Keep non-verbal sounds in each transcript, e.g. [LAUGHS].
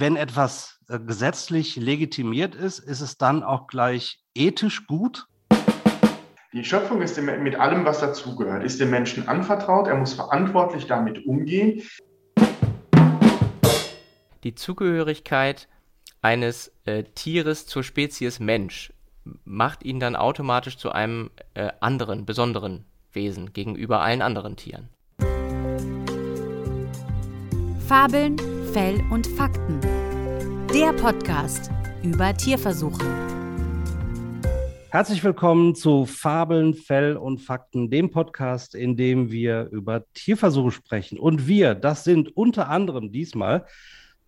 wenn etwas äh, gesetzlich legitimiert ist, ist es dann auch gleich ethisch gut? Die Schöpfung ist mit allem, was dazugehört, ist dem Menschen anvertraut. Er muss verantwortlich damit umgehen. Die Zugehörigkeit eines äh, Tieres zur Spezies Mensch macht ihn dann automatisch zu einem äh, anderen, besonderen Wesen gegenüber allen anderen Tieren. Fabeln, Fell und Fakten. Der Podcast über Tierversuche. Herzlich willkommen zu Fabeln, Fell und Fakten, dem Podcast, in dem wir über Tierversuche sprechen. Und wir, das sind unter anderem diesmal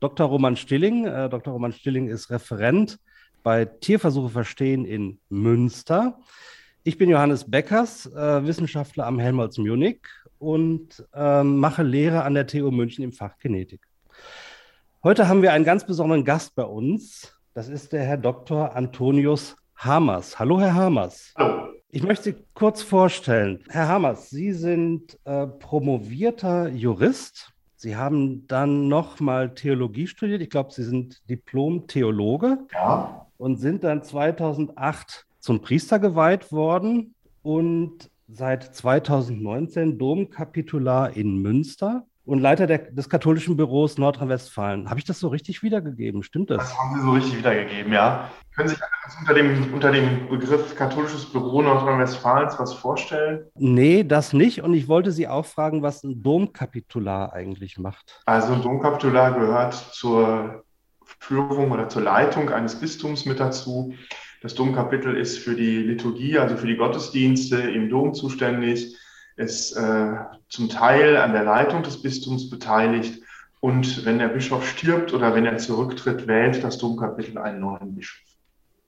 Dr. Roman Stilling. Äh, Dr. Roman Stilling ist Referent bei Tierversuche verstehen in Münster. Ich bin Johannes Beckers, äh, Wissenschaftler am Helmholtz Munich und äh, mache Lehre an der TU München im Fach Genetik. Heute haben wir einen ganz besonderen Gast bei uns. Das ist der Herr Dr. Antonius Hamers. Hallo, Herr Hamers. Hallo. Ich möchte Sie kurz vorstellen. Herr Hamers, Sie sind äh, promovierter Jurist. Sie haben dann nochmal Theologie studiert. Ich glaube, Sie sind Diplom-Theologe. Ja. Und sind dann 2008 zum Priester geweiht worden und seit 2019 Domkapitular in Münster und Leiter der, des katholischen Büros Nordrhein-Westfalen. Habe ich das so richtig wiedergegeben? Stimmt das? Das haben Sie so richtig wiedergegeben, ja. Können Sie sich unter dem, unter dem Begriff katholisches Büro Nordrhein-Westfalens was vorstellen? Nee, das nicht. Und ich wollte Sie auch fragen, was ein Domkapitular eigentlich macht. Also ein Domkapitular gehört zur Führung oder zur Leitung eines Bistums mit dazu. Das Domkapitel ist für die Liturgie, also für die Gottesdienste im Dom zuständig, ist äh, zum Teil an der Leitung des Bistums beteiligt. Und wenn der Bischof stirbt oder wenn er zurücktritt, wählt das Domkapitel einen neuen Bischof.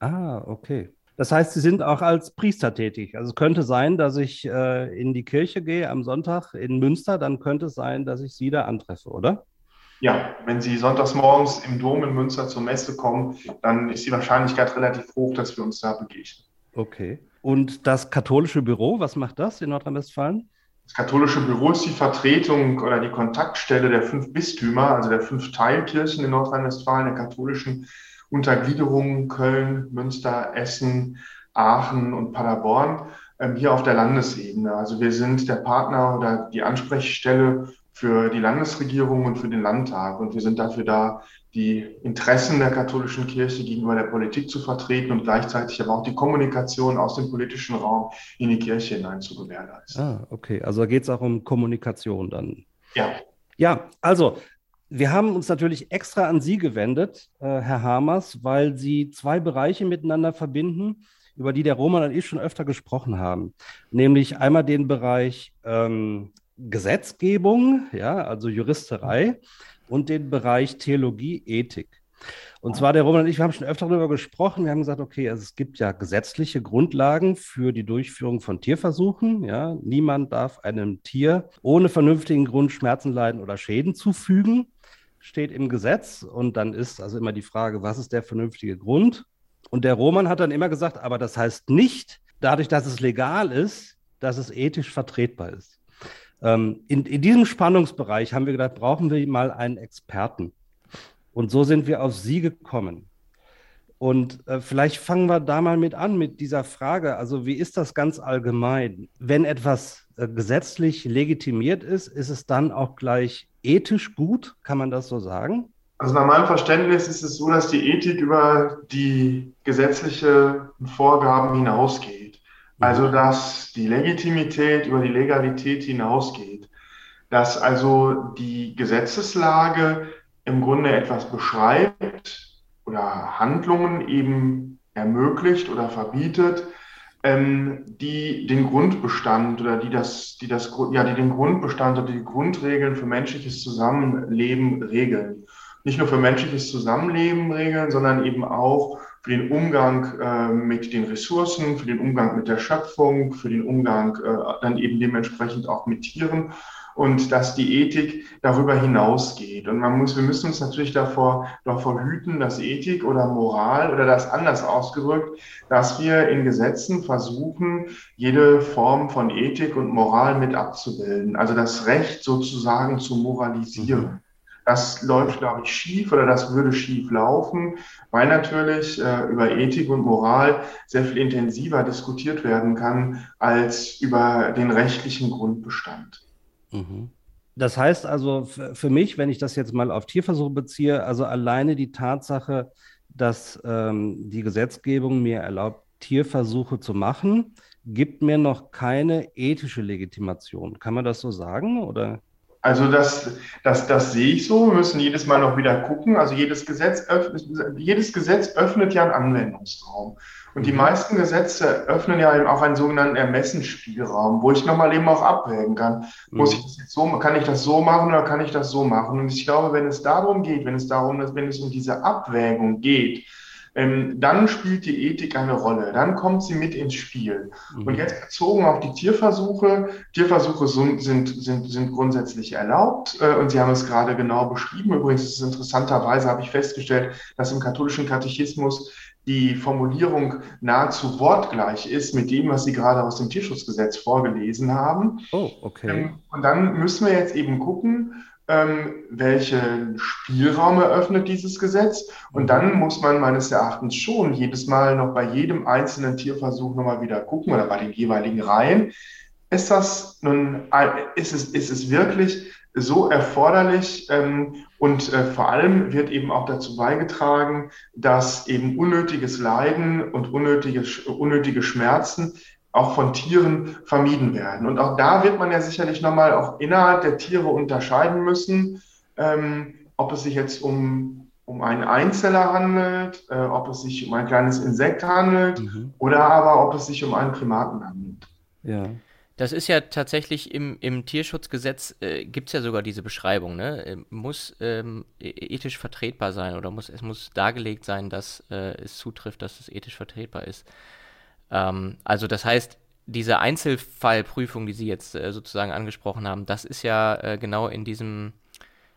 Ah, okay. Das heißt, Sie sind auch als Priester tätig. Also es könnte sein, dass ich äh, in die Kirche gehe am Sonntag in Münster, dann könnte es sein, dass ich Sie da antreffe, oder? Ja, wenn Sie sonntags morgens im Dom in Münster zur Messe kommen, dann ist die Wahrscheinlichkeit relativ hoch, dass wir uns da begegnen. Okay. Und das katholische Büro, was macht das in Nordrhein-Westfalen? Das katholische Büro ist die Vertretung oder die Kontaktstelle der fünf Bistümer, also der fünf Teilkirchen in Nordrhein-Westfalen, der katholischen Untergliederungen Köln, Münster, Essen, Aachen und Paderborn, ähm, hier auf der Landesebene. Also wir sind der Partner oder die Ansprechstelle für die Landesregierung und für den Landtag. Und wir sind dafür da, die Interessen der katholischen Kirche gegenüber der Politik zu vertreten und gleichzeitig aber auch die Kommunikation aus dem politischen Raum in die Kirche hinein zu gewährleisten. Ah, okay. Also da geht es auch um Kommunikation dann. Ja. Ja, also wir haben uns natürlich extra an Sie gewendet, äh, Herr Hamers, weil Sie zwei Bereiche miteinander verbinden, über die der Roman und ich schon öfter gesprochen haben. Nämlich einmal den Bereich ähm, Gesetzgebung, ja, also Juristerei und den Bereich Theologie, Ethik. Und zwar der Roman und ich, wir haben schon öfter darüber gesprochen. Wir haben gesagt, okay, also es gibt ja gesetzliche Grundlagen für die Durchführung von Tierversuchen. Ja, niemand darf einem Tier ohne vernünftigen Grund Schmerzen leiden oder Schäden zufügen. Steht im Gesetz. Und dann ist also immer die Frage, was ist der vernünftige Grund? Und der Roman hat dann immer gesagt, aber das heißt nicht, dadurch, dass es legal ist, dass es ethisch vertretbar ist. Ähm, in, in diesem Spannungsbereich haben wir gedacht, brauchen wir mal einen Experten. Und so sind wir auf Sie gekommen. Und äh, vielleicht fangen wir da mal mit an, mit dieser Frage. Also wie ist das ganz allgemein? Wenn etwas äh, gesetzlich legitimiert ist, ist es dann auch gleich ethisch gut? Kann man das so sagen? Also nach meinem Verständnis ist es so, dass die Ethik über die gesetzlichen Vorgaben hinausgeht. Also, dass die Legitimität über die Legalität hinausgeht. Dass also die Gesetzeslage im Grunde etwas beschreibt oder Handlungen eben ermöglicht oder verbietet, ähm, die den Grundbestand oder die das, die das, ja, die den Grundbestand oder die Grundregeln für menschliches Zusammenleben regeln. Nicht nur für menschliches Zusammenleben regeln, sondern eben auch für den Umgang äh, mit den Ressourcen, für den Umgang mit der Schöpfung, für den Umgang äh, dann eben dementsprechend auch mit Tieren und dass die Ethik darüber hinausgeht. Und man muss, wir müssen uns natürlich davor, davor hüten, dass Ethik oder Moral oder das anders ausgedrückt, dass wir in Gesetzen versuchen, jede Form von Ethik und Moral mit abzubilden. Also das Recht sozusagen zu moralisieren. Das läuft, glaube ich, schief oder das würde schief laufen, weil natürlich äh, über Ethik und Moral sehr viel intensiver diskutiert werden kann als über den rechtlichen Grundbestand. Mhm. Das heißt also für mich, wenn ich das jetzt mal auf Tierversuche beziehe, also alleine die Tatsache, dass ähm, die Gesetzgebung mir erlaubt, Tierversuche zu machen, gibt mir noch keine ethische Legitimation. Kann man das so sagen? Oder? Also das, das, das sehe ich so. Wir müssen jedes Mal noch wieder gucken. Also jedes Gesetz, öffnet, jedes Gesetz öffnet ja einen Anwendungsraum. Und die mhm. meisten Gesetze öffnen ja eben auch einen sogenannten Ermessensspielraum, wo ich nochmal eben auch abwägen kann. Muss mhm. ich das jetzt so, kann ich das so machen oder kann ich das so machen? Und ich glaube, wenn es darum geht, wenn es darum, wenn es um diese Abwägung geht, ähm, dann spielt die Ethik eine Rolle, dann kommt sie mit ins Spiel. Mhm. Und jetzt bezogen auf die Tierversuche, Tierversuche sind, sind, sind, sind grundsätzlich erlaubt äh, und Sie haben es gerade genau beschrieben. Übrigens ist es interessanterweise, habe ich festgestellt, dass im katholischen Katechismus die Formulierung nahezu wortgleich ist mit dem, was Sie gerade aus dem Tierschutzgesetz vorgelesen haben. Oh, okay. Ähm, und dann müssen wir jetzt eben gucken, ähm, welchen Spielraum eröffnet dieses Gesetz. Und dann muss man meines Erachtens schon jedes Mal noch bei jedem einzelnen Tierversuch nochmal wieder gucken oder bei den jeweiligen Reihen. Ist das nun, ist es, ist es wirklich so erforderlich ähm, und äh, vor allem wird eben auch dazu beigetragen, dass eben unnötiges Leiden und unnötige, unnötige Schmerzen auch von Tieren vermieden werden. Und auch da wird man ja sicherlich nochmal auch innerhalb der Tiere unterscheiden müssen, ähm, ob es sich jetzt um, um einen Einzeller handelt, äh, ob es sich um ein kleines Insekt handelt mhm. oder aber ob es sich um einen Primaten handelt. Ja. Das ist ja tatsächlich im, im Tierschutzgesetz, äh, gibt es ja sogar diese Beschreibung, ne? Äh, muss ähm, e-, ethisch vertretbar sein oder muss, es muss dargelegt sein, dass äh, es zutrifft, dass es ethisch vertretbar ist. Ähm, also das heißt, diese Einzelfallprüfung, die Sie jetzt äh, sozusagen angesprochen haben, das ist ja äh, genau in diesem,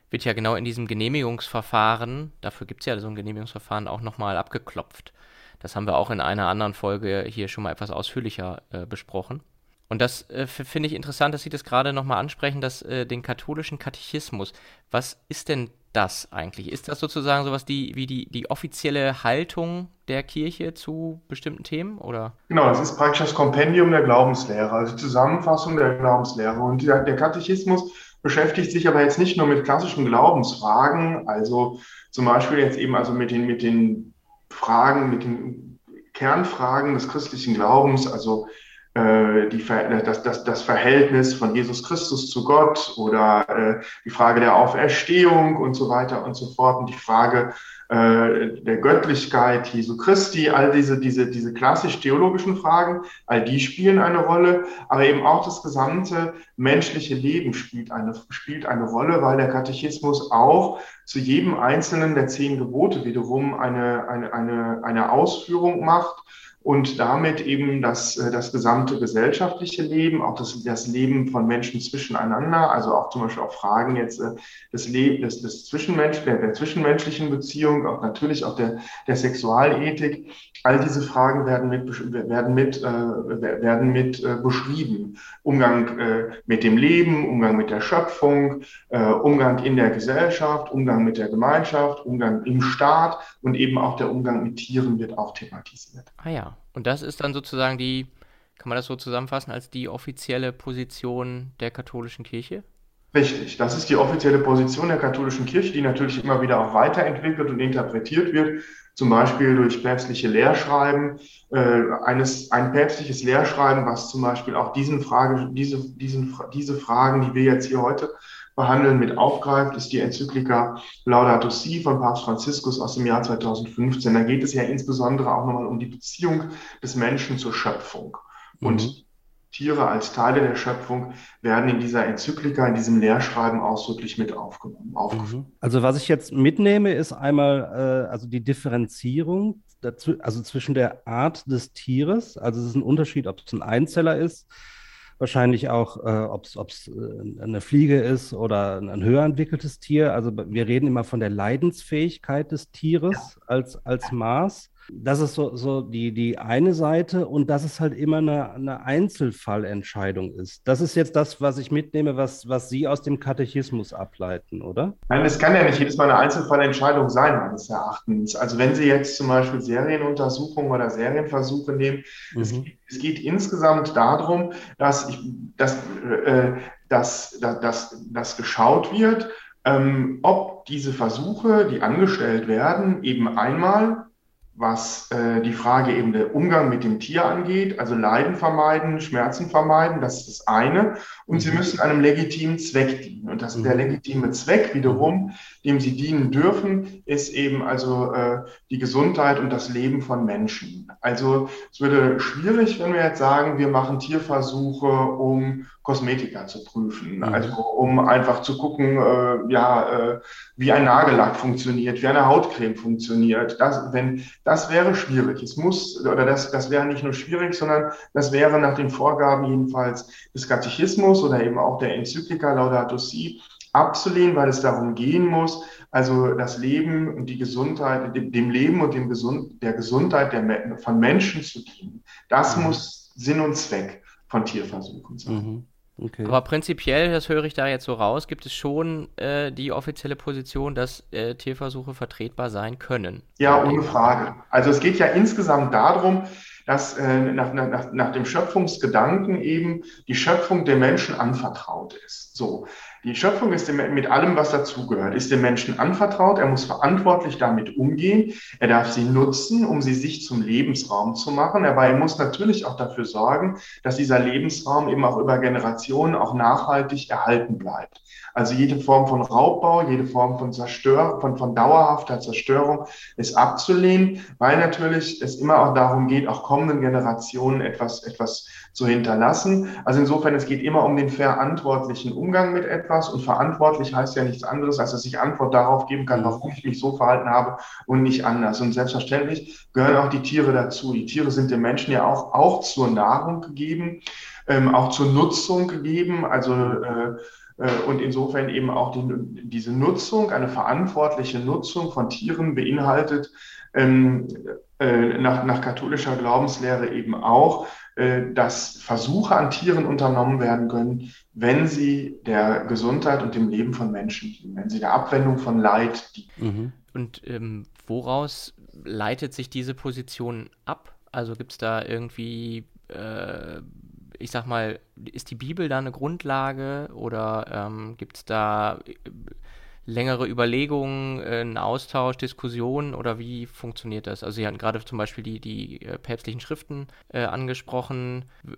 wird ja genau in diesem Genehmigungsverfahren, dafür gibt es ja so ein Genehmigungsverfahren auch nochmal abgeklopft. Das haben wir auch in einer anderen Folge hier schon mal etwas ausführlicher äh, besprochen. Und das äh, finde ich interessant, dass Sie das gerade nochmal ansprechen, dass äh, den katholischen Katechismus. Was ist denn das eigentlich? Ist das sozusagen sowas die, wie die, die offizielle Haltung der Kirche zu bestimmten Themen? Oder? Genau, das ist praktisch das Kompendium der Glaubenslehre, also Zusammenfassung der Glaubenslehre. Und der, der Katechismus beschäftigt sich aber jetzt nicht nur mit klassischen Glaubensfragen, also zum Beispiel jetzt eben also mit den, mit den Fragen, mit den Kernfragen des christlichen Glaubens, also die, das, das, das Verhältnis von Jesus Christus zu Gott oder äh, die Frage der Auferstehung und so weiter und so fort und die Frage äh, der Göttlichkeit Jesu Christi, all diese, diese, diese klassisch-theologischen Fragen, all die spielen eine Rolle, aber eben auch das gesamte menschliche Leben spielt eine, spielt eine Rolle, weil der Katechismus auch zu jedem einzelnen der zehn Gebote wiederum eine, eine, eine, eine Ausführung macht und damit eben das, äh, das gesamte gesellschaftliche Leben, auch das, das Leben von Menschen zwischeneinander, also auch zum Beispiel auch Fragen jetzt äh, des, Leben, des, des Zwischenmensch, der, der zwischenmenschlichen Beziehung, auch natürlich auch der, der Sexualethik. All diese Fragen werden mit, werden mit, äh, werden mit äh, beschrieben. Umgang äh, mit dem Leben, Umgang mit der Schöpfung, äh, Umgang in der Gesellschaft, Umgang mit der Gemeinschaft, Umgang im Staat und eben auch der Umgang mit Tieren wird auch thematisiert. Ah ja. Und das ist dann sozusagen die, kann man das so zusammenfassen, als die offizielle Position der katholischen Kirche? Richtig, das ist die offizielle Position der katholischen Kirche, die natürlich immer wieder auch weiterentwickelt und interpretiert wird, zum Beispiel durch päpstliche Lehrschreiben. Äh, eines, ein päpstliches Lehrschreiben, was zum Beispiel auch diesen Frage, diese, diesen, diese Fragen, die wir jetzt hier heute behandeln, mit aufgreift, ist die Enzyklika Laudato Si von Papst Franziskus aus dem Jahr 2015. Da geht es ja insbesondere auch nochmal um die Beziehung des Menschen zur Schöpfung. Und mhm. Tiere als Teile der Schöpfung werden in dieser Enzyklika, in diesem Lehrschreiben ausdrücklich mit aufgenommen. Mhm. Also was ich jetzt mitnehme, ist einmal äh, also die Differenzierung dazu, also zwischen der Art des Tieres, also es ist ein Unterschied, ob es ein Einzeller ist wahrscheinlich auch, äh, ob es äh, eine Fliege ist oder ein, ein, höher entwickeltes Tier. Also wir reden immer von der Leidensfähigkeit des Tieres ja. als, als Maß. Das ist so, so die, die eine Seite und dass es halt immer eine, eine Einzelfallentscheidung ist. Das ist jetzt das, was ich mitnehme, was, was Sie aus dem Katechismus ableiten, oder? Nein, es kann ja nicht jedes Mal eine Einzelfallentscheidung sein, meines Erachtens. Also wenn Sie jetzt zum Beispiel Serienuntersuchungen oder Serienversuche nehmen, mhm. es, geht, es, geht, insgesamt darum, dass, ich, dass, äh, dass, dass, dass, dass geschaut wird, ähm, ob diese Versuche, die angestellt werden, eben einmal was äh, die Frage eben der Umgang mit dem Tier angeht, also Leiden vermeiden, Schmerzen vermeiden, das ist das eine. Und mhm. sie müssen einem legitimen Zweck dienen. Und das, mhm. der legitime Zweck wiederum, dem sie dienen dürfen, ist eben also äh, die Gesundheit und das Leben von Menschen. Also es würde schwierig, wenn wir jetzt sagen, wir machen Tierversuche, um Kosmetika zu prüfen. Mhm. Also um einfach zu gucken, äh, ja, äh, wie ein Nagellack funktioniert, wie eine Hautcreme funktioniert. Das, wenn, das wäre schwierig. Es muss, oder das, das wäre nicht nur schwierig, sondern das wäre nach den Vorgaben jedenfalls des Katechismus oder eben auch der Enzyklika Laudato Si abzulehnen, weil es darum gehen muss, also das Leben und die Gesundheit, dem Leben und dem Gesund, der Gesundheit der, von Menschen zu dienen. Das mhm. muss Sinn und Zweck von Tierversuchen sein. Mhm. Okay. Aber prinzipiell, das höre ich da jetzt so raus, gibt es schon äh, die offizielle Position, dass äh, Tierversuche vertretbar sein können. Ja, ohne Frage. Also es geht ja insgesamt darum, dass äh, nach, nach, nach dem Schöpfungsgedanken eben die Schöpfung der Menschen anvertraut ist. So. Die Schöpfung ist dem, mit allem, was dazugehört, ist dem Menschen anvertraut. Er muss verantwortlich damit umgehen. Er darf sie nutzen, um sie sich zum Lebensraum zu machen. Aber er muss natürlich auch dafür sorgen, dass dieser Lebensraum eben auch über Generationen auch nachhaltig erhalten bleibt. Also jede Form von Raubbau, jede Form von Zerstörung, von, von dauerhafter Zerstörung ist abzulehnen, weil natürlich es immer auch darum geht, auch kommenden Generationen etwas, etwas zu hinterlassen. Also insofern, es geht immer um den verantwortlichen Umgang mit etwas und verantwortlich heißt ja nichts anderes, als dass ich Antwort darauf geben kann, warum ich mich so verhalten habe und nicht anders. Und selbstverständlich gehören auch die Tiere dazu. Die Tiere sind den Menschen ja auch, auch zur Nahrung gegeben, ähm, auch zur Nutzung gegeben. Also äh, äh, und insofern eben auch die, diese Nutzung, eine verantwortliche Nutzung von Tieren beinhaltet ähm, äh, nach, nach katholischer Glaubenslehre eben auch, dass Versuche an Tieren unternommen werden können, wenn sie der Gesundheit und dem Leben von Menschen dienen, wenn sie der Abwendung von Leid dienen. Mhm. Und ähm, woraus leitet sich diese Position ab? Also gibt es da irgendwie äh, ich sag mal, ist die Bibel da eine Grundlage oder ähm, gibt es da äh, längere Überlegungen, äh, einen Austausch, Diskussionen oder wie funktioniert das? Also Sie hatten gerade zum Beispiel die, die äh, päpstlichen Schriften äh, angesprochen. W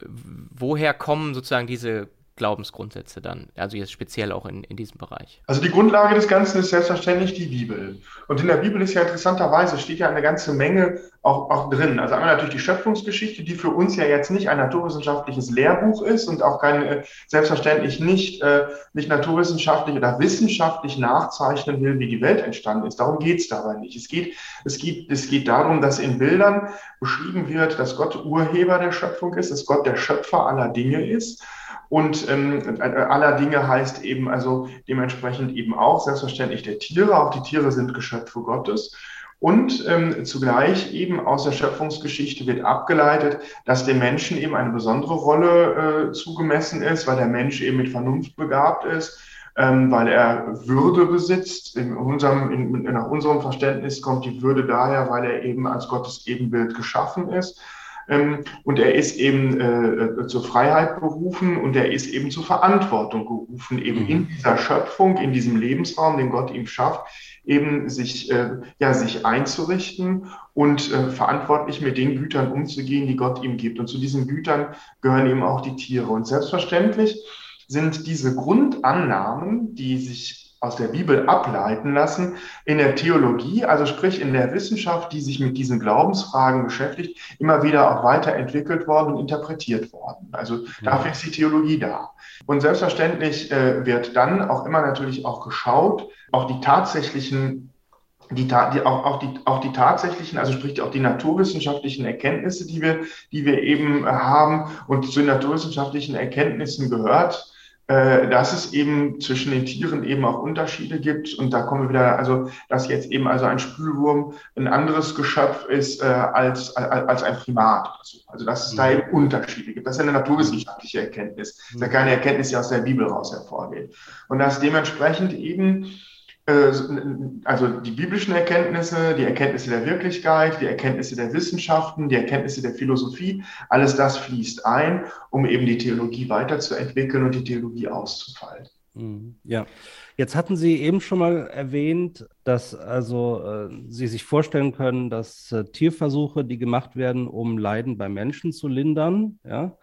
woher kommen sozusagen diese Glaubensgrundsätze dann, also jetzt speziell auch in, in diesem Bereich? Also die Grundlage des Ganzen ist selbstverständlich die Bibel. Und in der Bibel ist ja interessanterweise, steht ja eine ganze Menge auch, auch drin. Also einmal natürlich die Schöpfungsgeschichte, die für uns ja jetzt nicht ein naturwissenschaftliches Lehrbuch ist und auch kein, äh, selbstverständlich nicht, äh, nicht naturwissenschaftlich oder wissenschaftlich nachzeichnen will, wie die Welt entstanden ist. Darum geht es dabei nicht. Es geht, es, geht, es geht darum, dass in Bildern beschrieben wird, dass Gott Urheber der Schöpfung ist, dass Gott der Schöpfer aller Dinge ist und ähm, aller Dinge heißt eben also dementsprechend eben auch selbstverständlich der Tiere. Auch die Tiere sind Geschöpfe Gottes. Und ähm, zugleich eben aus der Schöpfungsgeschichte wird abgeleitet, dass dem Menschen eben eine besondere Rolle äh, zugemessen ist, weil der Mensch eben mit Vernunft begabt ist, ähm, weil er Würde besitzt. In unserem, in, nach unserem Verständnis kommt die Würde daher, weil er eben als Gottes Ebenbild geschaffen ist. Ähm, und er ist eben äh, zur Freiheit berufen und er ist eben zur Verantwortung gerufen, eben mhm. in dieser Schöpfung, in diesem Lebensraum, den Gott ihm schafft, eben sich, äh, ja, sich einzurichten und äh, verantwortlich mit den Gütern umzugehen, die Gott ihm gibt. Und zu diesen Gütern gehören eben auch die Tiere. Und selbstverständlich sind diese Grundannahmen, die sich aus der Bibel ableiten lassen, in der Theologie, also sprich in der Wissenschaft, die sich mit diesen Glaubensfragen beschäftigt, immer wieder auch weiterentwickelt worden und interpretiert worden. Also dafür ist die Theologie da. Und selbstverständlich äh, wird dann auch immer natürlich auch geschaut, auch die tatsächlichen die, die, auch, auch, die, auch die tatsächlichen, also sprich auch die naturwissenschaftlichen Erkenntnisse, die wir, die wir eben haben. Und zu den naturwissenschaftlichen Erkenntnissen gehört äh, dass es eben zwischen den Tieren eben auch Unterschiede gibt. Und da kommen wir wieder, also dass jetzt eben also ein Spülwurm ein anderes Geschöpf ist äh, als, als, als ein Primat. Also dass es da mhm. eben Unterschiede gibt. Das ist eine naturwissenschaftliche Erkenntnis. Das ist ja keine Erkenntnis, die aus der Bibel raus hervorgeht. Und dass dementsprechend eben äh, also die biblischen Erkenntnisse, die Erkenntnisse der Wirklichkeit, die Erkenntnisse der Wissenschaften, die Erkenntnisse der Philosophie, alles das fließt ein, um eben die Theologie weiterzuentwickeln und die Theologie auszufalten. Mhm. Ja, jetzt hatten Sie eben schon mal erwähnt, dass also äh, Sie sich vorstellen können, dass äh, Tierversuche, die gemacht werden, um Leiden bei Menschen zu lindern, ja,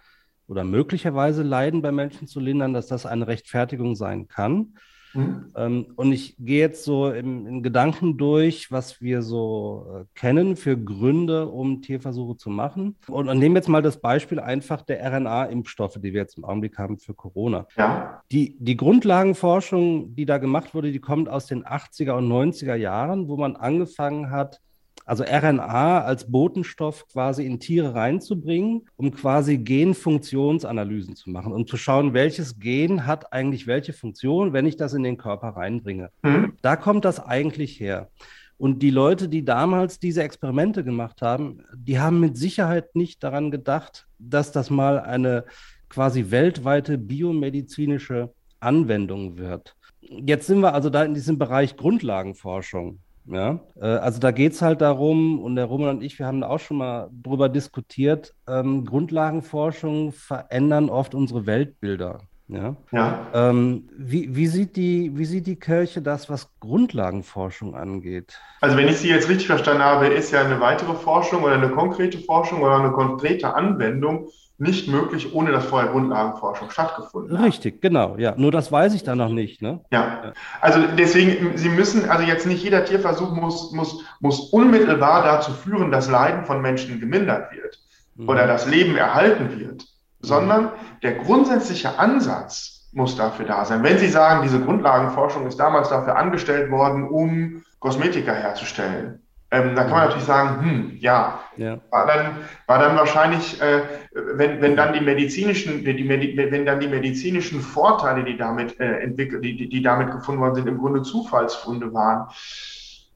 oder möglicherweise Leiden bei Menschen zu lindern, dass das eine Rechtfertigung sein kann. Mhm. Ähm, und ich gehe jetzt so im, in Gedanken durch, was wir so äh, kennen für Gründe, um Tierversuche zu machen. Und, und nehmen jetzt mal das Beispiel einfach der RNA-Impfstoffe, die wir jetzt im Augenblick haben für Corona. Ja. Die, die Grundlagenforschung, die da gemacht wurde, die kommt aus den 80er und 90er Jahren, wo man angefangen hat, also RNA als Botenstoff quasi in Tiere reinzubringen, um quasi Genfunktionsanalysen zu machen und zu schauen, welches Gen hat eigentlich welche Funktion, wenn ich das in den Körper reinbringe. Mhm. Da kommt das eigentlich her. Und die Leute, die damals diese Experimente gemacht haben, die haben mit Sicherheit nicht daran gedacht, dass das mal eine quasi weltweite biomedizinische Anwendung wird. Jetzt sind wir also da in diesem Bereich Grundlagenforschung. Ja, äh, also da geht es halt darum, und der Roman und ich, wir haben da auch schon mal drüber diskutiert, ähm, Grundlagenforschung verändern oft unsere Weltbilder. Ja. ja. Ähm, wie, wie, sieht die, wie sieht die Kirche das, was Grundlagenforschung angeht? Also, wenn ich Sie jetzt richtig verstanden habe, ist ja eine weitere Forschung oder eine konkrete Forschung oder eine konkrete Anwendung nicht möglich, ohne dass vorher Grundlagenforschung stattgefunden hat. Richtig, genau, ja. Nur das weiß ich da noch nicht. Ne? Ja. Also deswegen, Sie müssen, also jetzt nicht jeder Tierversuch muss, muss, muss unmittelbar dazu führen, dass Leiden von Menschen gemindert wird mhm. oder das Leben erhalten wird, mhm. sondern der grundsätzliche Ansatz muss dafür da sein. Wenn Sie sagen, diese Grundlagenforschung ist damals dafür angestellt worden, um Kosmetika herzustellen, ähm, da kann man natürlich sagen, hm, ja, ja. War, dann, war dann wahrscheinlich, äh, wenn, wenn dann die medizinischen, die, die, wenn dann die medizinischen Vorteile, die damit äh, entwickelt, die, die damit gefunden worden sind, im Grunde Zufallsfunde waren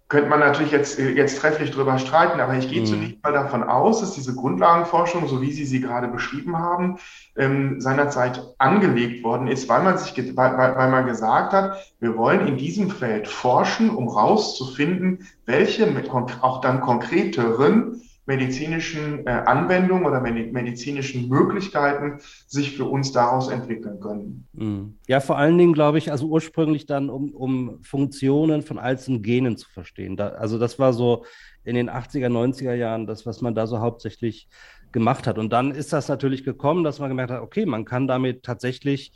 könnte man natürlich jetzt, äh, jetzt trefflich drüber streiten, aber ich gehe mhm. zunächst mal davon aus, dass diese Grundlagenforschung, so wie Sie sie gerade beschrieben haben, ähm, seinerzeit angelegt worden ist, weil man sich, weil, weil man gesagt hat, wir wollen in diesem Feld forschen, um rauszufinden, welche auch dann konkreteren medizinischen äh, Anwendungen oder medizinischen Möglichkeiten sich für uns daraus entwickeln können. Mhm. Ja, vor allen Dingen glaube ich, also ursprünglich dann, um, um Funktionen von einzelnen Genen zu verstehen. Da, also das war so in den 80er, 90er Jahren das, was man da so hauptsächlich gemacht hat. Und dann ist das natürlich gekommen, dass man gemerkt hat, okay, man kann damit tatsächlich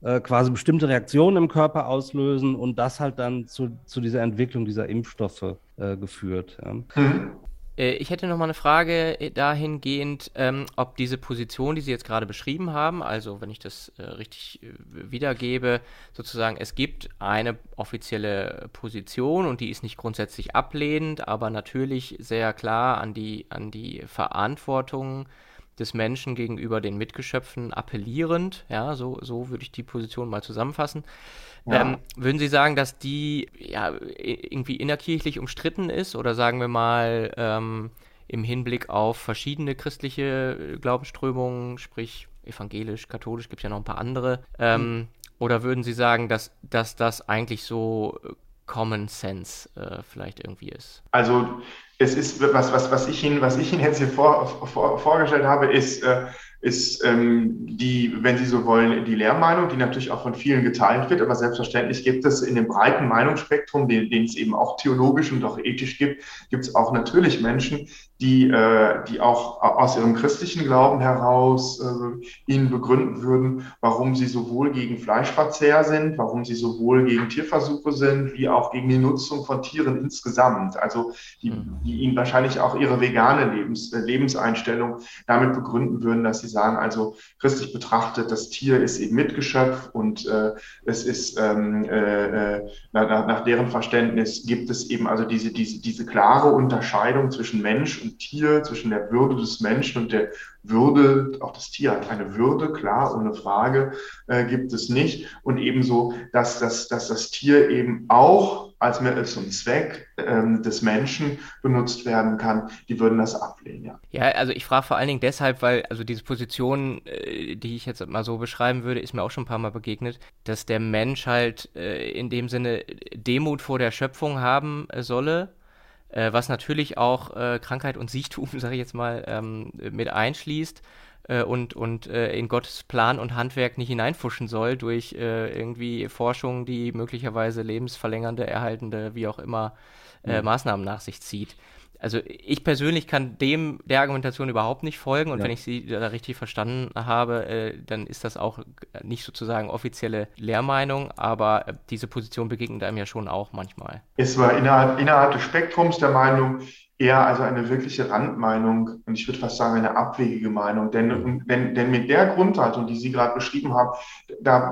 äh, quasi bestimmte Reaktionen im Körper auslösen und das halt dann zu, zu dieser Entwicklung dieser Impfstoffe äh, geführt. Ja. Mhm. Äh, ich hätte noch mal eine Frage äh, dahingehend, ähm, ob diese Position, die Sie jetzt gerade beschrieben haben, also wenn ich das äh, richtig äh, wiedergebe, sozusagen, es gibt eine offizielle Position und die ist nicht grundsätzlich ablehnend, aber natürlich sehr klar an die, an die Verantwortung des Menschen gegenüber den Mitgeschöpfen appellierend, ja, so, so würde ich die Position mal zusammenfassen. Ja. Ähm, würden Sie sagen, dass die ja, irgendwie innerkirchlich umstritten ist oder sagen wir mal ähm, im Hinblick auf verschiedene christliche Glaubensströmungen, sprich evangelisch, katholisch, gibt es ja noch ein paar andere, ähm, mhm. oder würden Sie sagen, dass, dass das eigentlich so Common Sense äh, vielleicht irgendwie ist? Also es ist, was, was, was, ich, Ihnen, was ich Ihnen jetzt hier vor, vor, vorgestellt habe, ist, äh, ist ähm, die, wenn Sie so wollen, die Lehrmeinung, die natürlich auch von vielen geteilt wird, aber selbstverständlich gibt es in dem breiten Meinungsspektrum, den, den es eben auch theologisch und auch ethisch gibt, gibt es auch natürlich Menschen, die, äh, die auch aus ihrem christlichen Glauben heraus äh, ihnen begründen würden, warum sie sowohl gegen Fleischverzehr sind, warum sie sowohl gegen Tierversuche sind, wie auch gegen die Nutzung von Tieren insgesamt. Also die, mhm. die ihnen wahrscheinlich auch ihre vegane Lebens, äh, Lebenseinstellung damit begründen würden, dass sie sagen, also christlich betrachtet, das Tier ist eben Mitgeschöpf und äh, es ist ähm, äh, äh nach, nach deren Verständnis gibt es eben also diese, diese, diese klare Unterscheidung zwischen Mensch und Tier, zwischen der Würde des Menschen und der Würde, auch das Tier hat eine Würde, klar, ohne Frage äh, gibt es nicht. Und ebenso, dass, dass, dass das Tier eben auch als Mittel zum Zweck ähm, des Menschen benutzt werden kann, die würden das ablehnen, ja. Ja, also ich frage vor allen Dingen deshalb, weil also diese Position, äh, die ich jetzt mal so beschreiben würde, ist mir auch schon ein paar Mal begegnet, dass der Mensch halt äh, in dem Sinne Demut vor der Schöpfung haben äh, solle, äh, was natürlich auch äh, Krankheit und Siechtum, [LAUGHS] sage ich jetzt mal, ähm, mit einschließt äh, und, und äh, in Gottes Plan und Handwerk nicht hineinfuschen soll durch äh, irgendwie Forschung, die möglicherweise lebensverlängernde, erhaltende, wie auch immer, äh, mhm. Maßnahmen nach sich zieht. Also ich persönlich kann dem der Argumentation überhaupt nicht folgen und ja. wenn ich sie da richtig verstanden habe, äh, dann ist das auch nicht sozusagen offizielle Lehrmeinung, aber äh, diese Position begegnet einem ja schon auch manchmal. Es war innerhalb, innerhalb des Spektrums der Meinung, eher also eine wirkliche Randmeinung und ich würde fast sagen eine abwegige Meinung. Denn, denn, denn mit der Grundhaltung, die Sie gerade beschrieben haben, da,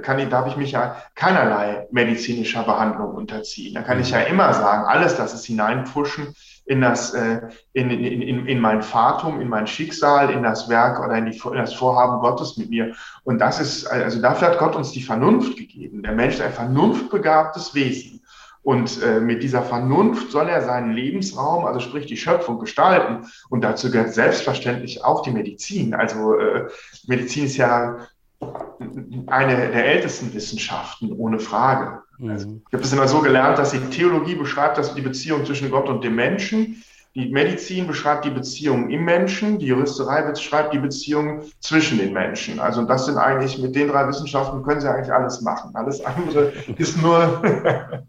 kann ich, darf ich mich ja keinerlei medizinischer Behandlung unterziehen. Da kann ich ja immer sagen, alles das ist hineinpfuschen in das, äh, in, in, in, in mein Fatum, in mein Schicksal, in das Werk oder in, die, in das Vorhaben Gottes mit mir. Und das ist, also dafür hat Gott uns die Vernunft gegeben. Der Mensch ist ein vernunftbegabtes Wesen. Und äh, mit dieser Vernunft soll er seinen Lebensraum, also sprich die Schöpfung, gestalten. Und dazu gehört selbstverständlich auch die Medizin. Also äh, Medizin ist ja eine der ältesten Wissenschaften, ohne Frage. Mhm. Also, ich habe es immer so gelernt, dass die Theologie beschreibt, dass die Beziehung zwischen Gott und dem Menschen die Medizin beschreibt die Beziehung im Menschen, die Juristerei beschreibt die Beziehung zwischen den Menschen. Also das sind eigentlich, mit den drei Wissenschaften können sie eigentlich alles machen. Alles andere ist nur, [LAUGHS]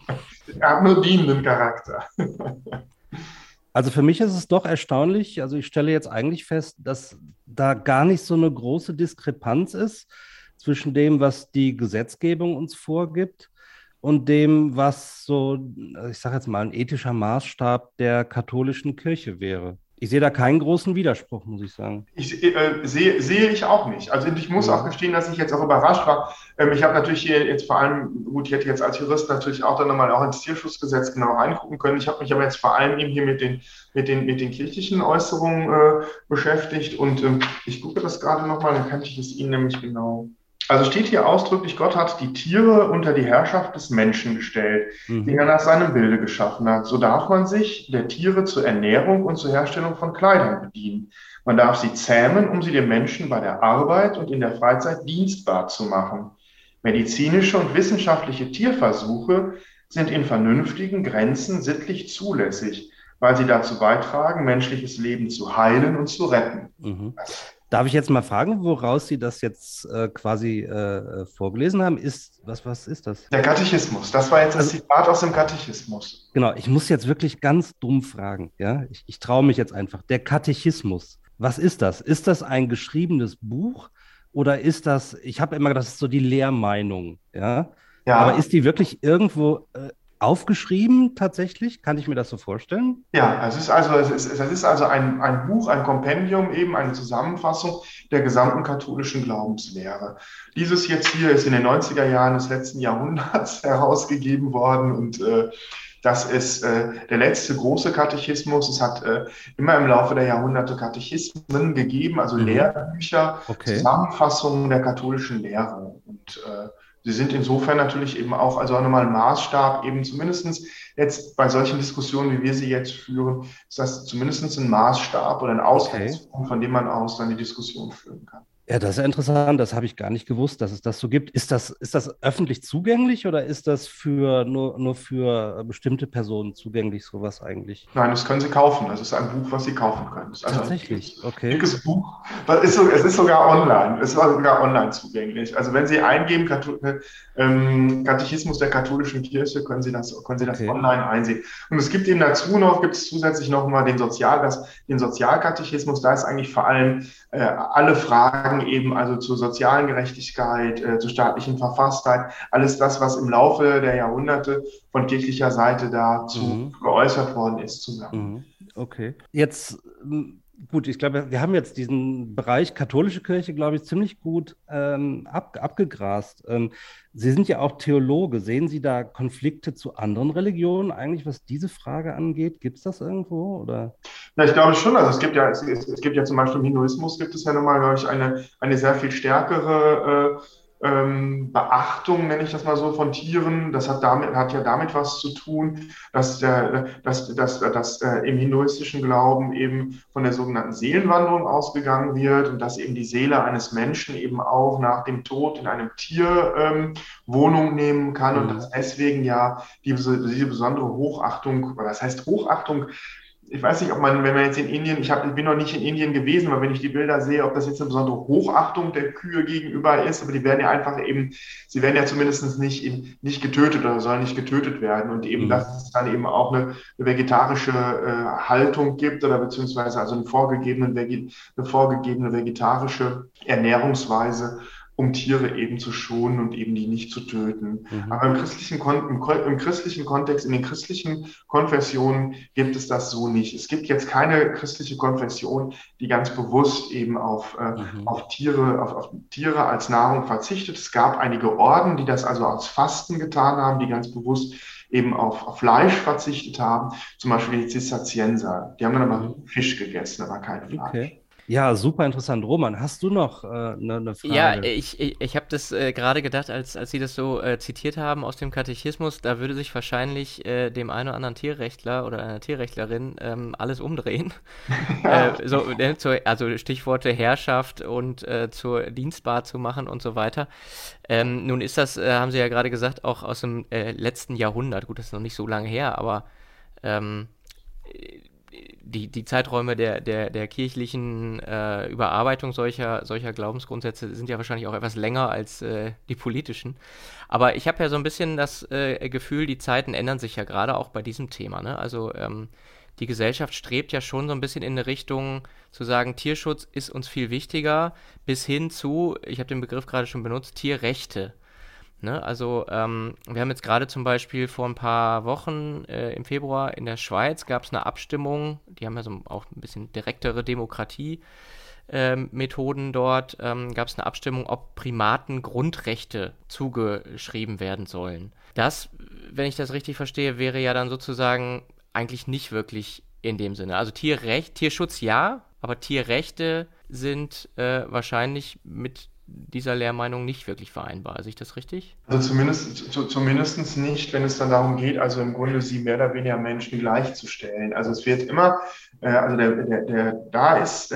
hat nur dienenden Charakter. Also für mich ist es doch erstaunlich, also ich stelle jetzt eigentlich fest, dass da gar nicht so eine große Diskrepanz ist zwischen dem, was die Gesetzgebung uns vorgibt und dem, was so, ich sage jetzt mal, ein ethischer Maßstab der katholischen Kirche wäre. Ich sehe da keinen großen Widerspruch, muss ich sagen. Ich äh, sehe, sehe ich auch nicht. Also ich muss ja. auch gestehen, dass ich jetzt auch überrascht war. Ähm, ich habe natürlich hier jetzt vor allem, gut, ich hätte jetzt als Jurist natürlich auch dann nochmal auch ins Tierschutzgesetz genau reingucken können. Ich habe mich aber jetzt vor allem eben hier mit den, mit den, mit den kirchlichen Äußerungen äh, beschäftigt und ähm, ich gucke das gerade nochmal, dann kann ich es Ihnen nämlich genau also steht hier ausdrücklich, Gott hat die Tiere unter die Herrschaft des Menschen gestellt, mhm. die er nach seinem Bilde geschaffen hat. So darf man sich der Tiere zur Ernährung und zur Herstellung von Kleidern bedienen. Man darf sie zähmen, um sie dem Menschen bei der Arbeit und in der Freizeit dienstbar zu machen. Medizinische und wissenschaftliche Tierversuche sind in vernünftigen Grenzen sittlich zulässig, weil sie dazu beitragen, menschliches Leben zu heilen und zu retten. Mhm. Darf ich jetzt mal fragen, woraus Sie das jetzt äh, quasi äh, vorgelesen haben? Ist, was, was ist das? Der Katechismus. Das war jetzt das also, Zitat aus dem Katechismus. Genau, ich muss jetzt wirklich ganz dumm fragen. Ja? Ich, ich traue mich jetzt einfach. Der Katechismus. Was ist das? Ist das ein geschriebenes Buch oder ist das, ich habe immer gedacht, das ist so die Lehrmeinung. Ja? ja. Aber ist die wirklich irgendwo äh, aufgeschrieben tatsächlich? Kann ich mir das so vorstellen? Ja, es ist also, es ist, es ist also ein, ein Buch, ein Kompendium, eben eine Zusammenfassung der gesamten katholischen Glaubenslehre. Dieses jetzt hier ist in den 90er Jahren des letzten Jahrhunderts [LAUGHS] herausgegeben worden und äh, das ist äh, der letzte große Katechismus. Es hat äh, immer im Laufe der Jahrhunderte Katechismen gegeben, also mhm. Lehrbücher, okay. Zusammenfassungen der katholischen Lehre. Und äh, Sie sind insofern natürlich eben auch, also auch nochmal ein Maßstab, eben zumindestens jetzt bei solchen Diskussionen, wie wir sie jetzt führen, ist das zumindest ein Maßstab oder ein Ausgangspunkt, okay. von dem man aus dann die Diskussion führen kann. Ja, das ist ja interessant. Das habe ich gar nicht gewusst, dass es das so gibt. Ist das, ist das öffentlich zugänglich oder ist das für, nur, nur für bestimmte Personen zugänglich, sowas eigentlich? Nein, das können Sie kaufen. Das ist ein Buch, was Sie kaufen können. Also Tatsächlich, ein okay. Dickes Buch. Es ist, es ist sogar online. Es ist sogar online zugänglich. Also wenn Sie eingeben, ähm, Katechismus der katholischen Kirche, können Sie das, können Sie das okay. online einsehen. Und es gibt eben dazu noch, gibt es zusätzlich noch mal den Sozial, das, den Sozialkatechismus. Da ist eigentlich vor allem äh, alle Fragen eben also zur sozialen Gerechtigkeit, äh, zur staatlichen Verfasstheit, alles das, was im Laufe der Jahrhunderte von kirchlicher Seite dazu mhm. geäußert worden ist, zusammen. Mhm. Okay. Jetzt gut, ich glaube, wir haben jetzt diesen Bereich katholische Kirche, glaube ich, ziemlich gut ähm, ab, abgegrast. Ähm, Sie sind ja auch Theologe. Sehen Sie da Konflikte zu anderen Religionen eigentlich, was diese Frage angeht? Gibt es das irgendwo? Oder? Ja, ich glaube schon. Also es gibt ja, es, es gibt ja zum Beispiel im Hinduismus gibt es ja nochmal, glaube ich, eine, eine sehr viel stärkere äh, ähm, Beachtung, nenne ich das mal so, von Tieren. Das hat, damit, hat ja damit was zu tun, dass, der, dass, dass, dass äh, im hinduistischen Glauben eben von der sogenannten Seelenwanderung ausgegangen wird und dass eben die Seele eines Menschen eben auch nach dem Tod in einem Tier ähm, Wohnung nehmen kann und mhm. dass deswegen ja diese, diese besondere Hochachtung, oder das heißt Hochachtung, ich weiß nicht, ob man, wenn man jetzt in Indien, ich, hab, ich bin noch nicht in Indien gewesen, aber wenn ich die Bilder sehe, ob das jetzt eine besondere Hochachtung der Kühe gegenüber ist, aber die werden ja einfach eben, sie werden ja zumindest nicht, in, nicht getötet oder sollen nicht getötet werden und eben, mhm. dass es dann eben auch eine, eine vegetarische äh, Haltung gibt oder beziehungsweise also eine vorgegebene, eine vorgegebene vegetarische Ernährungsweise um Tiere eben zu schonen und eben die nicht zu töten. Mhm. Aber im christlichen, im, im, christlichen Kontext, in den christlichen Konfessionen gibt es das so nicht. Es gibt jetzt keine christliche Konfession, die ganz bewusst eben auf, äh, mhm. auf, Tiere, auf, auf Tiere als Nahrung verzichtet. Es gab einige Orden, die das also als Fasten getan haben, die ganz bewusst eben auf, auf Fleisch verzichtet haben. Zum Beispiel die Zisterzienser. Die haben dann aber mhm. Fisch gegessen, aber kein Fleisch. Okay. Ja, super interessant. Roman, hast du noch eine äh, ne, ne Frage? Ja, ich, ich, ich habe das äh, gerade gedacht, als, als Sie das so äh, zitiert haben aus dem Katechismus, da würde sich wahrscheinlich äh, dem einen oder anderen Tierrechtler oder einer Tierrechtlerin ähm, alles umdrehen. [LAUGHS] Äh, so, ne, zur, also Stichworte Herrschaft und äh, zur dienstbar zu machen und so weiter. Ähm, nun ist das, haben Sie ja gerade gesagt, auch aus dem letzten Jahrhundert. Gut, das ist noch nicht so lange her, aber ähm, die, die Zeiträume der, der, der kirchlichen äh, Überarbeitung solcher, solcher Glaubensgrundsätze sind ja wahrscheinlich auch etwas länger als äh, die politischen. Aber ich habe ja so ein bisschen das äh, Gefühl, die Zeiten ändern sich ja gerade auch bei diesem Thema. Ne? Also ähm, die Gesellschaft strebt ja schon so ein bisschen in eine Richtung zu sagen, Tierschutz ist uns viel wichtiger, bis hin zu, ich habe den Begriff gerade schon benutzt, Tierrechte. Ne? Also ähm, wir haben jetzt gerade zum Beispiel vor ein paar Wochen äh, im Februar in der Schweiz gab es eine Abstimmung, die haben ja so auch ein bisschen direktere Demokratie. Ähm, Methoden dort ähm, gab es eine Abstimmung, ob Primaten Grundrechte zugeschrieben werden sollen. Das, wenn ich das richtig verstehe, wäre ja dann sozusagen eigentlich nicht wirklich in dem Sinne. Also Tierrecht, Tierschutz ja, aber Tierrechte sind äh, wahrscheinlich mit dieser Lehrmeinung nicht wirklich vereinbar. Sehe ich das richtig? Also zumindest, zu, zumindest nicht, wenn es dann darum geht, also im Grunde sie mehr oder weniger Menschen gleichzustellen. Also es wird immer, äh, also der, der, der, da ist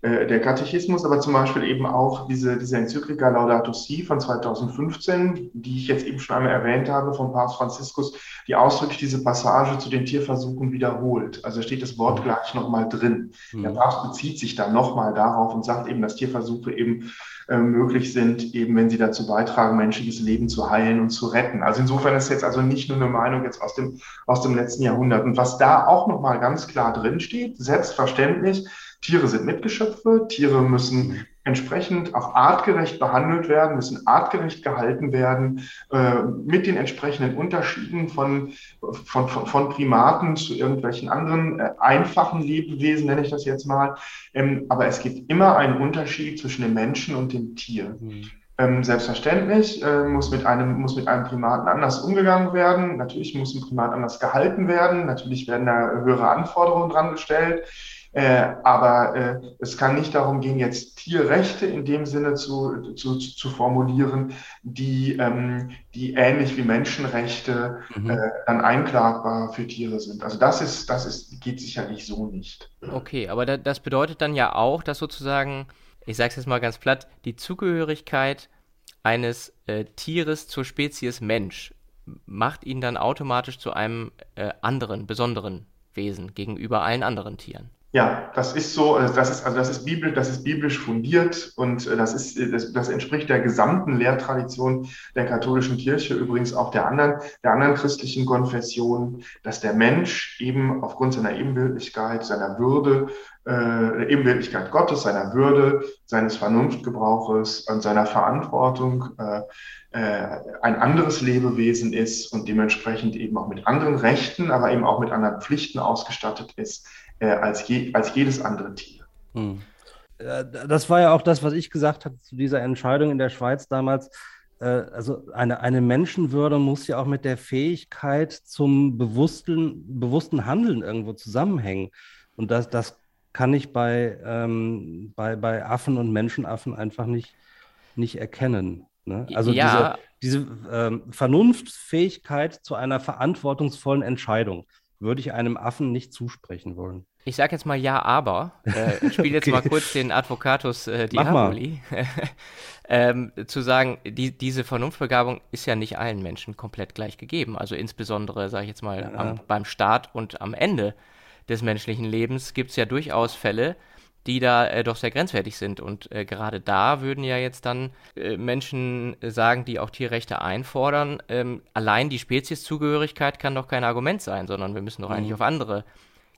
äh, der Katechismus, aber zum Beispiel eben auch diese, diese Enzyklika Laudato Si von 2015, die ich jetzt eben schon einmal erwähnt habe, von Papst Franziskus, die ausdrücklich diese Passage zu den Tierversuchen wiederholt. Also steht das Wort gleich nochmal drin. Mhm. Der Papst bezieht sich dann nochmal darauf und sagt eben, dass Tierversuche eben äh, möglich sind, eben wenn sie dazu beitragen, menschliches Leben zu heilen und zu retten. Also insofern ist jetzt also nicht nur eine Meinung jetzt aus dem, aus dem letzten Jahrhundert. Und was da auch nochmal ganz klar drin steht, selbstverständlich, Tiere sind Mitgeschöpfe, Tiere müssen entsprechend auch artgerecht behandelt werden, müssen artgerecht gehalten werden, äh, mit den entsprechenden Unterschieden von, von, von, Primaten zu irgendwelchen anderen äh, einfachen Lebewesen, nenne ich das jetzt mal. Ähm, aber es gibt immer einen Unterschied zwischen dem Menschen und dem Tier. Mhm. Ähm, selbstverständlich äh, muss, mit einem, muss mit einem Primaten anders umgegangen werden. Natürlich muss ein Primat anders gehalten werden. Natürlich werden da höhere Anforderungen dran gestellt. Äh, aber äh, es kann nicht darum gehen, jetzt Tierrechte in dem Sinne zu, zu, zu formulieren, die, ähm, die ähnlich wie Menschenrechte mhm. äh, dann einklagbar für Tiere sind. Also das ist, das ist, geht sicherlich so nicht. Okay, aber da, das bedeutet dann ja auch, dass sozusagen, ich sage es jetzt mal ganz platt, die Zugehörigkeit eines äh, Tieres zur Spezies Mensch macht ihn dann automatisch zu einem äh, anderen, besonderen Wesen gegenüber allen anderen Tieren. Ja, das ist so, also das ist, also das ist biblisch, das ist biblisch fundiert und äh, das ist, äh, das, das entspricht der gesamten Lehrtradition der katholischen Kirche, übrigens auch der anderen, der anderen christlichen Konfessionen, dass der Mensch eben aufgrund seiner Ebenbildlichkeit, seiner Würde, äh, Ebenbildlichkeit Gottes, seiner Würde, seines Vernunftgebrauches und seiner Verantwortung äh, äh, ein anderes Lebewesen ist und dementsprechend eben auch mit anderen Rechten, aber eben auch mit anderen Pflichten ausgestattet ist äh, als, je, als jedes andere Tier. Hm. Äh, das war ja auch das, was ich gesagt hatte zu dieser Entscheidung in der Schweiz damals. Äh, also eine, eine Menschenwürde muss ja auch mit der Fähigkeit zum bewussten, bewussten Handeln irgendwo zusammenhängen. Und das, das kann ich bei, ähm, bei, bei Affen und Menschenaffen einfach nicht, nicht erkennen. Ne? Also ja. diese, diese ähm, Vernunftsfähigkeit zu einer verantwortungsvollen Entscheidung würde ich einem Affen nicht zusprechen wollen. Ich sage jetzt mal ja, aber. Äh, ich spiele jetzt okay. mal kurz den Advocatus äh, Diaboli. [LAUGHS] ähm, zu sagen, die, diese Vernunftbegabung ist ja nicht allen Menschen komplett gleich gegeben. Also insbesondere, sage ich jetzt mal, ja. am, beim Start und am Ende des menschlichen Lebens gibt es ja durchaus Fälle, die da äh, doch sehr grenzwertig sind. Und äh, gerade da würden ja jetzt dann äh, Menschen sagen, die auch Tierrechte einfordern, ähm, allein die Spezieszugehörigkeit kann doch kein Argument sein, sondern wir müssen doch mhm. eigentlich auf andere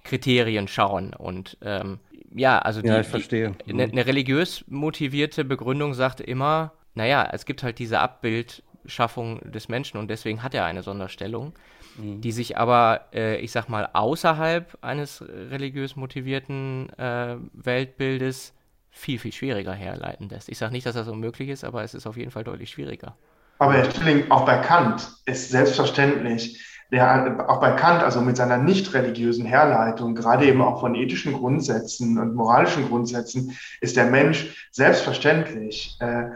Kriterien schauen. Und ähm, ja, also die, ja, ich verstehe. Eine ne religiös motivierte Begründung sagt immer, naja, es gibt halt diese Abbildschaffung des Menschen und deswegen hat er eine Sonderstellung mhm. die sich aber, äh, ich sag mal, außerhalb eines religiös motivierten äh, Weltbildes viel, viel schwieriger herleiten lässt. Ich sage nicht, dass das unmöglich ist, aber es ist auf jeden Fall deutlich schwieriger. Aber Herr Stilling, auch bei Kant ist selbstverständlich, der auch bei Kant, also mit seiner nicht religiösen Herleitung, gerade eben auch von ethischen Grundsätzen und moralischen Grundsätzen, ist der Mensch selbstverständlich äh,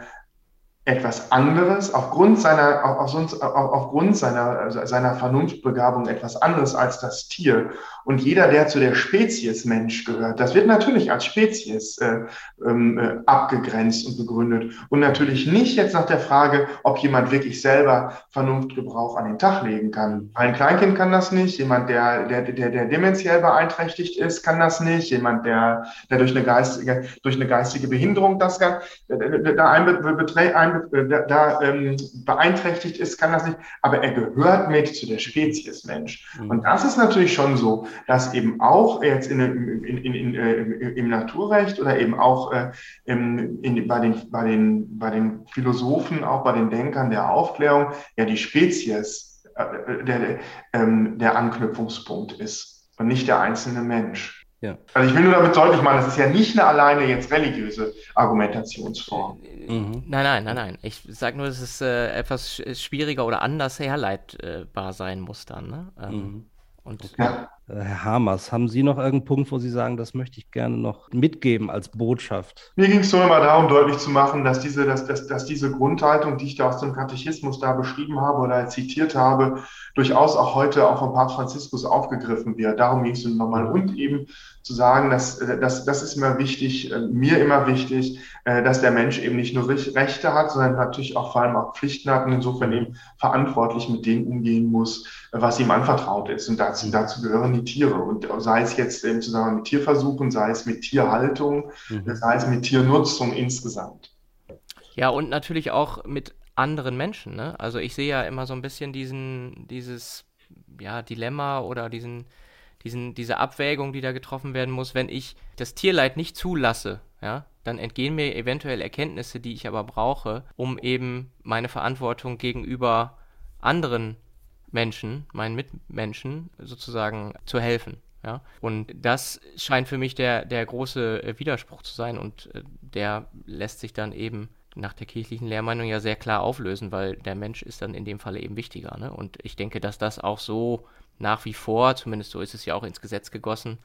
etwas anderes, aufgrund seiner, auf, auf, aufgrund seiner, seiner Vernunftbegabung etwas anderes als das Tier. Und jeder, der zu der Spezies Mensch gehört, das wird natürlich als Spezies äh, ähm, äh, abgegrenzt und begründet. Und natürlich nicht jetzt nach der Frage, ob jemand wirklich selber Vernunftgebrauch an den Tag legen kann. Ein Kleinkind kann das nicht, jemand, der, der, der, der dementiell beeinträchtigt ist, kann das nicht, jemand, der, der durch, eine geistige, durch eine geistige Behinderung das kann, da ein, ein, da, da ähm, beeinträchtigt ist, kann das nicht. Aber er gehört mit zu der Spezies Mensch. Mhm. Und das ist natürlich schon so dass eben auch jetzt in, in, in, in äh, im Naturrecht oder eben auch äh, in, bei, den, bei, den, bei den Philosophen, auch bei den Denkern der Aufklärung, ja die Spezies äh, der, ähm, der Anknüpfungspunkt ist und nicht der einzelne Mensch. Ja. Also ich will nur damit deutlich machen, das ist ja nicht eine alleine jetzt religiöse Argumentationsform. Mhm. Nein, nein, nein, nein. Ich sage nur, dass es äh, etwas schwieriger oder anders herleitbar sein muss dann. Ne? Ähm, mhm. Und ja. Äh, Herr Hamers, haben Sie noch irgendeinen Punkt, wo Sie sagen, das möchte ich gerne noch mitgeben als Botschaft? Mir ging es nur immer darum, deutlich zu machen, dass diese, dass, dass, dass diese Grundhaltung, die ich da aus dem Katechismus da beschrieben habe oder zitiert habe, durchaus auch heute auch von Papst Franziskus aufgegriffen wird. Darum ging es nochmal. Und eben zu sagen, dass, dass das ist immer wichtig, äh, mir immer wichtig, äh, dass der Mensch eben nicht nur Rechte hat, sondern natürlich auch vor allem auch Pflichten hat und insofern eben verantwortlich mit dem umgehen muss, was ihm anvertraut ist. Und dazu, dazu gehören die Tiere. Und sei es jetzt im Zusammenhang mit Tierversuchen, sei es mit Tierhaltung, mhm. sei es mit Tiernutzung insgesamt. Ja, und natürlich auch mit anderen Menschen. Ne? Also ich sehe ja immer so ein bisschen diesen, dieses ja, Dilemma oder diesen, diesen, diese Abwägung, die da getroffen werden muss, wenn ich das Tierleid nicht zulasse, ja, dann entgehen mir eventuell Erkenntnisse, die ich aber brauche, um eben meine Verantwortung gegenüber anderen Menschen, meinen Mitmenschen sozusagen zu helfen. Ja? Und das scheint für mich der, der große äh, Widerspruch zu sein und äh, der lässt sich dann eben nach der kirchlichen Lehrmeinung ja sehr klar auflösen, weil der Mensch ist dann in dem Falle eben wichtiger. Ne? Und ich denke, dass das auch so nach wie vor, zumindest so ist es ja auch ins Gesetz gegossen,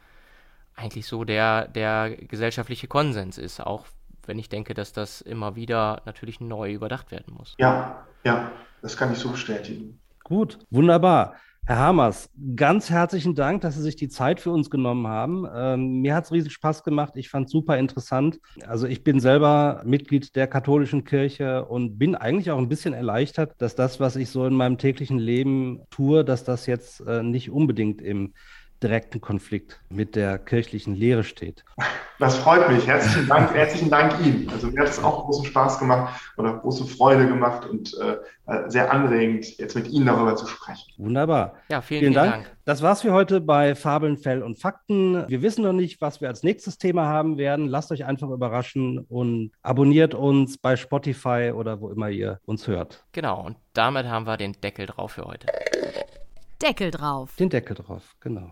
eigentlich so der, der gesellschaftliche Konsens ist, auch wenn ich denke, dass das immer wieder natürlich neu überdacht werden muss. Ja, ja, das kann ich so bestätigen. Gut, wunderbar. Herr Hamers, ganz herzlichen Dank, dass Sie sich die Zeit für uns genommen haben. Ähm, mir hat es riesig Spaß gemacht. Ich fand es super interessant. Also ich bin selber Mitglied der katholischen Kirche und bin eigentlich auch ein bisschen erleichtert, dass das, was ich so in meinem täglichen Leben tue, dass das jetzt äh, nicht unbedingt im direkten Konflikt mit der kirchlichen Lehre steht. Das freut mich. Herzlichen Dank, herzlichen Dank Ihnen. Also mir hat es auch großen Spaß gemacht oder große Freude gemacht und äh, sehr anregend, jetzt mit Ihnen darüber zu sprechen. Wunderbar. Ja, vielen, vielen, Dank. Dank. Das war's für heute bei Fabeln, Fell und Fakten. Wir wissen noch nicht, was wir als nächstes Thema haben werden. Lasst euch einfach überraschen und abonniert uns bei Spotify oder wo immer ihr uns hört. Genau, und damit haben wir den Deckel drauf für heute. Deckel drauf. Den Deckel drauf, genau.